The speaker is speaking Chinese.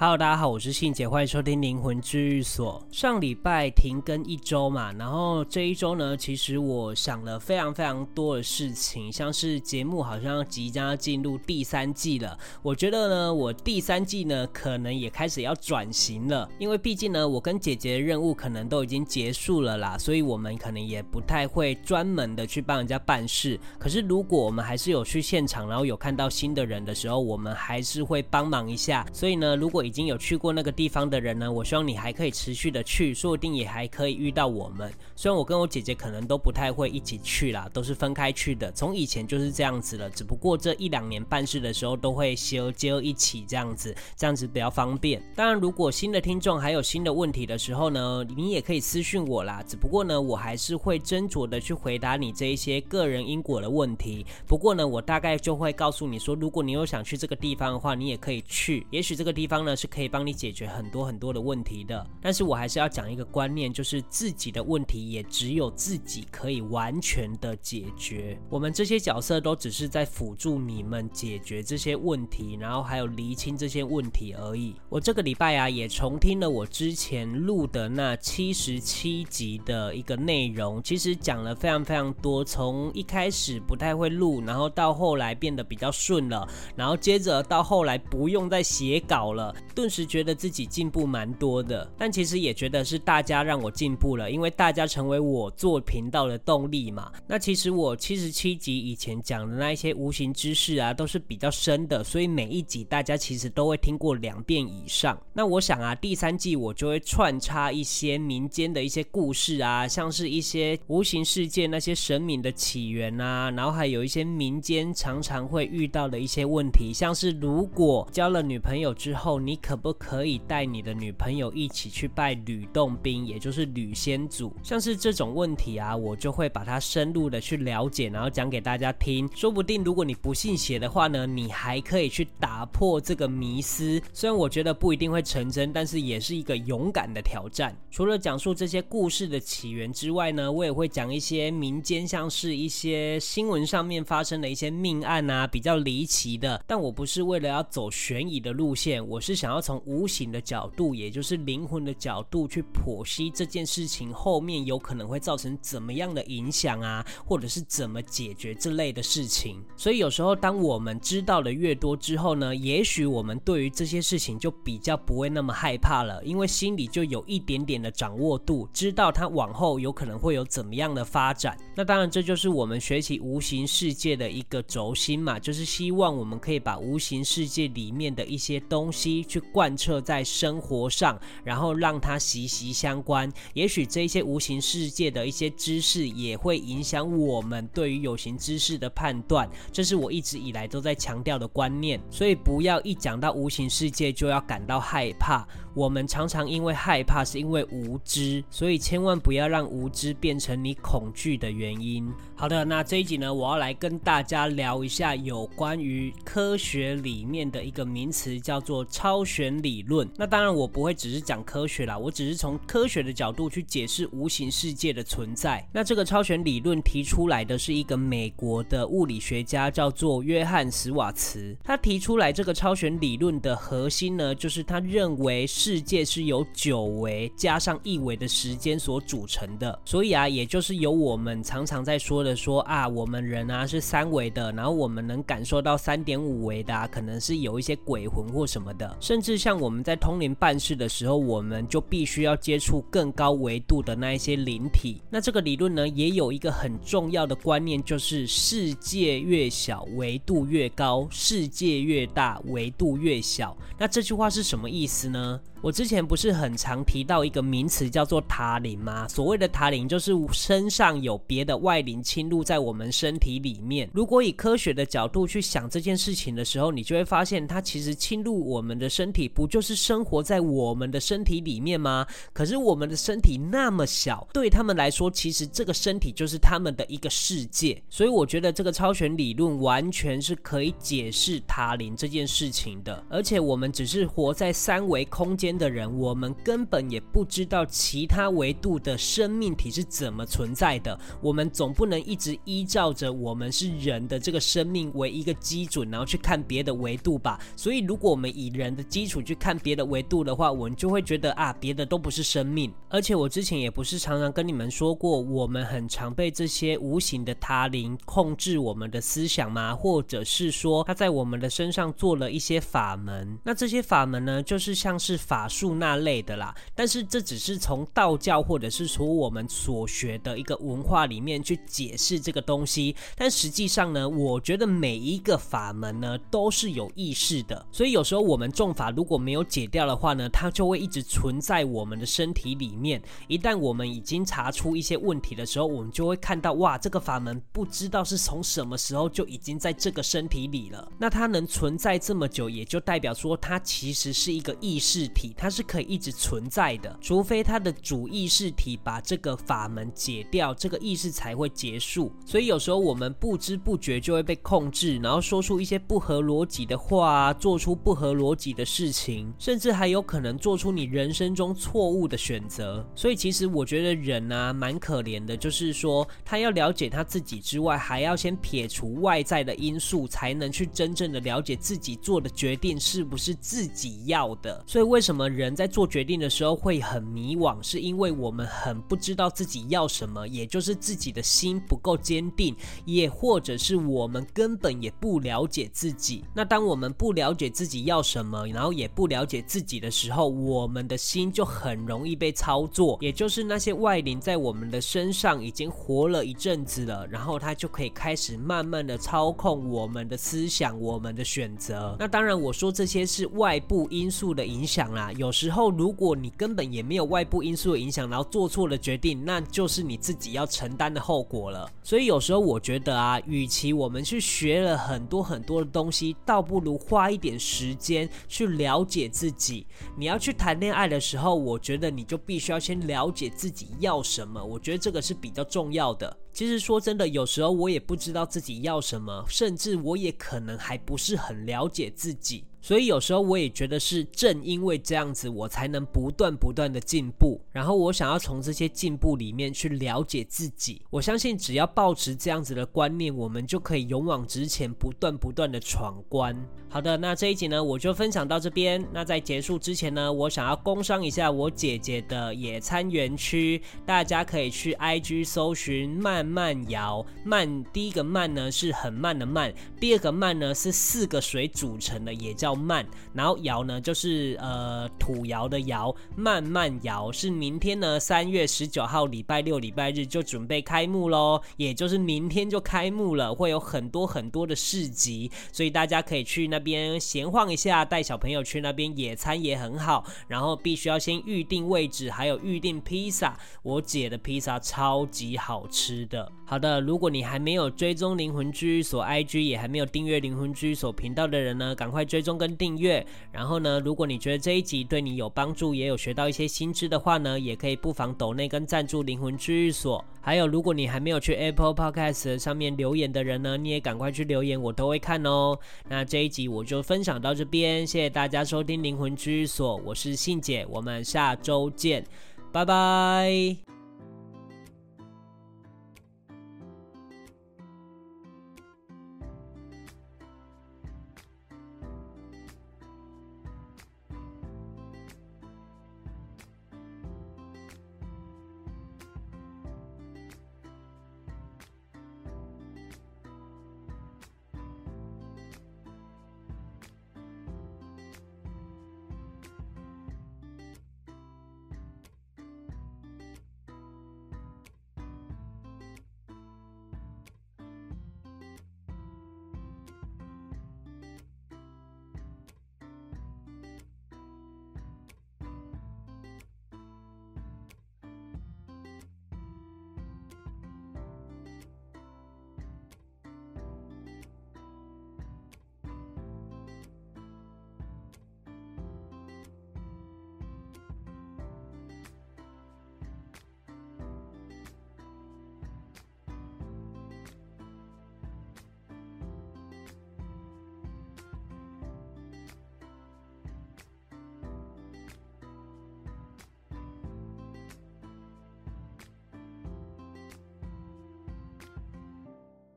Hello，大家好，我是信姐，欢迎收听灵魂治愈所。上礼拜停更一周嘛，然后这一周呢，其实我想了非常非常多的事情，像是节目好像即将要进入第三季了。我觉得呢，我第三季呢，可能也开始要转型了，因为毕竟呢，我跟姐姐的任务可能都已经结束了啦，所以我们可能也不太会专门的去帮人家办事。可是如果我们还是有去现场，然后有看到新的人的时候，我们还是会帮忙一下。所以呢，如果已经有去过那个地方的人呢，我希望你还可以持续的去，说不定也还可以遇到我们。虽然我跟我姐姐可能都不太会一起去啦，都是分开去的。从以前就是这样子了，只不过这一两年办事的时候都会携而接一起这样子，这样子比较方便。当然，如果新的听众还有新的问题的时候呢，你也可以私讯我啦。只不过呢，我还是会斟酌的去回答你这一些个人因果的问题。不过呢，我大概就会告诉你说，如果你有想去这个地方的话，你也可以去。也许这个地方呢是可以帮。你解决很多很多的问题的，但是我还是要讲一个观念，就是自己的问题也只有自己可以完全的解决。我们这些角色都只是在辅助你们解决这些问题，然后还有厘清这些问题而已。我这个礼拜啊，也重听了我之前录的那七十七集的一个内容，其实讲了非常非常多，从一开始不太会录，然后到后来变得比较顺了，然后接着到后来不用再写稿了，顿时。觉得自己进步蛮多的，但其实也觉得是大家让我进步了，因为大家成为我做频道的动力嘛。那其实我七十七集以前讲的那一些无形知识啊，都是比较深的，所以每一集大家其实都会听过两遍以上。那我想啊，第三季我就会穿插一些民间的一些故事啊，像是一些无形世界那些神明的起源啊，然后还有一些民间常常会遇到的一些问题，像是如果交了女朋友之后，你可不可以带你的女朋友一起去拜吕洞宾，也就是吕先祖。像是这种问题啊，我就会把它深入的去了解，然后讲给大家听。说不定如果你不信邪的话呢，你还可以去打破这个迷思。虽然我觉得不一定会成真，但是也是一个勇敢的挑战。除了讲述这些故事的起源之外呢，我也会讲一些民间，像是一些新闻上面发生的一些命案啊，比较离奇的。但我不是为了要走悬疑的路线，我是想要从无形的角度，也就是灵魂的角度去剖析这件事情后面有可能会造成怎么样的影响啊，或者是怎么解决这类的事情。所以有时候当我们知道的越多之后呢，也许我们对于这些事情就比较不会那么害怕了，因为心里就有一点点的掌握度，知道它往后有可能会有怎么样的发展。那当然这就是我们学习无形世界的一个轴心嘛，就是希望我们可以把无形世界里面的一些东西去贯。彻在生活上，然后让它息息相关。也许这些无形世界的一些知识，也会影响我们对于有形知识的判断。这是我一直以来都在强调的观念。所以不要一讲到无形世界就要感到害怕。我们常常因为害怕，是因为无知，所以千万不要让无知变成你恐惧的原因。好的，那这一集呢，我要来跟大家聊一下有关于科学里面的一个名词，叫做超超弦理论。那当然，我不会只是讲科学啦，我只是从科学的角度去解释无形世界的存在。那这个超弦理论提出来的是一个美国的物理学家，叫做约翰·史瓦茨。他提出来这个超弦理论的核心呢，就是他认为。世界是由九维加上一维的时间所组成的，所以啊，也就是由我们常常在说的说啊，我们人啊是三维的，然后我们能感受到三点五维的啊，可能是有一些鬼魂或什么的，甚至像我们在通灵办事的时候，我们就必须要接触更高维度的那一些灵体。那这个理论呢，也有一个很重要的观念，就是世界越小，维度越高；世界越大，维度越小。那这句话是什么意思呢？我之前不是很常提到一个名词叫做塔林吗？所谓的塔林就是身上有别的外灵侵入在我们身体里面。如果以科学的角度去想这件事情的时候，你就会发现它其实侵入我们的身体，不就是生活在我们的身体里面吗？可是我们的身体那么小，对他们来说，其实这个身体就是他们的一个世界。所以我觉得这个超弦理论完全是可以解释塔林这件事情的。而且我们只是活在三维空间。间的人，我们根本也不知道其他维度的生命体是怎么存在的。我们总不能一直依照着我们是人的这个生命为一个基准，然后去看别的维度吧。所以，如果我们以人的基础去看别的维度的话，我们就会觉得啊，别的都不是生命。而且，我之前也不是常常跟你们说过，我们很常被这些无形的他灵控制我们的思想吗？或者是说，他在我们的身上做了一些法门？那这些法门呢，就是像是法法术那类的啦。但是，这只是从道教或者是从我们所学的一个文化里面去解释这个东西。但实际上呢，我觉得每一个法门呢，都是有意识的。所以有时候我们重法如果没有解掉的话呢，它就会一直存在我们的身体里面。一旦我们已经查出一些问题的时候，我们就会看到，哇，这个法门不知道是从什么时候就已经在这个身体里了。那它能存在这么久，也就代表说它其实是一个意识体，它是可以一直存在的。除非它的主意识体把这个法门解掉，这个意识才会结束。所以有时候我们不知不觉就会被控制，然后说出一些不合逻辑的话，做出不合逻辑的事情，甚至还有可能做出你人生中错误的选择。所以其实我觉得人啊，蛮可怜的，就是说他要了解他自己之外，还要先撇除外在的因素，才能去真正的了解自己做的决定是不是自己要的。所以为什么么人在做决定的时候会很迷惘，是因为我们很不知道自己要什么，也就是自己的心不够坚定，也或者是我们根本也不了解自己。那当我们不了解自己要什么，然后也不了解自己的时候，我们的心就很容易被操作，也就是那些外灵在我们的身上已经活了一阵子了，然后他就可以开始慢慢的操控我们的思想、我们的选择。那当然，我说这些是外部因素的影响啦。有时候，如果你根本也没有外部因素的影响，然后做错了决定，那就是你自己要承担的后果了。所以有时候我觉得啊，与其我们去学了很多很多的东西，倒不如花一点时间去了解自己。你要去谈恋爱的时候，我觉得你就必须要先了解自己要什么。我觉得这个是比较重要的。其实说真的，有时候我也不知道自己要什么，甚至我也可能还不是很了解自己。所以有时候我也觉得是正因为这样子，我才能不断不断的进步。然后我想要从这些进步里面去了解自己。我相信只要抱持这样子的观念，我们就可以勇往直前，不断不断的闯关。好的，那这一集呢，我就分享到这边。那在结束之前呢，我想要工商一下我姐姐的野餐园区，大家可以去 IG 搜寻慢慢摇。慢，第一个慢呢是很慢的慢，第二个慢呢是四个水组成的，也叫慢。然后摇呢就是呃土窑的窑，慢慢摇是明天呢三月十九号礼拜六礼拜日就准备开幕喽，也就是明天就开幕了，会有很多很多的市集，所以大家可以去那。边闲晃一下，带小朋友去那边野餐也很好。然后必须要先预定位置，还有预定披萨。我姐的披萨超级好吃的。好的，如果你还没有追踪灵魂居所 IG，也还没有订阅灵魂居所频道的人呢，赶快追踪跟订阅。然后呢，如果你觉得这一集对你有帮助，也有学到一些新知的话呢，也可以不妨抖内跟赞助灵魂治愈所。还有，如果你还没有去 Apple Podcast 上面留言的人呢，你也赶快去留言，我都会看哦。那这一集。我就分享到这边，谢谢大家收听灵魂治愈所，我是信姐，我们下周见，拜拜。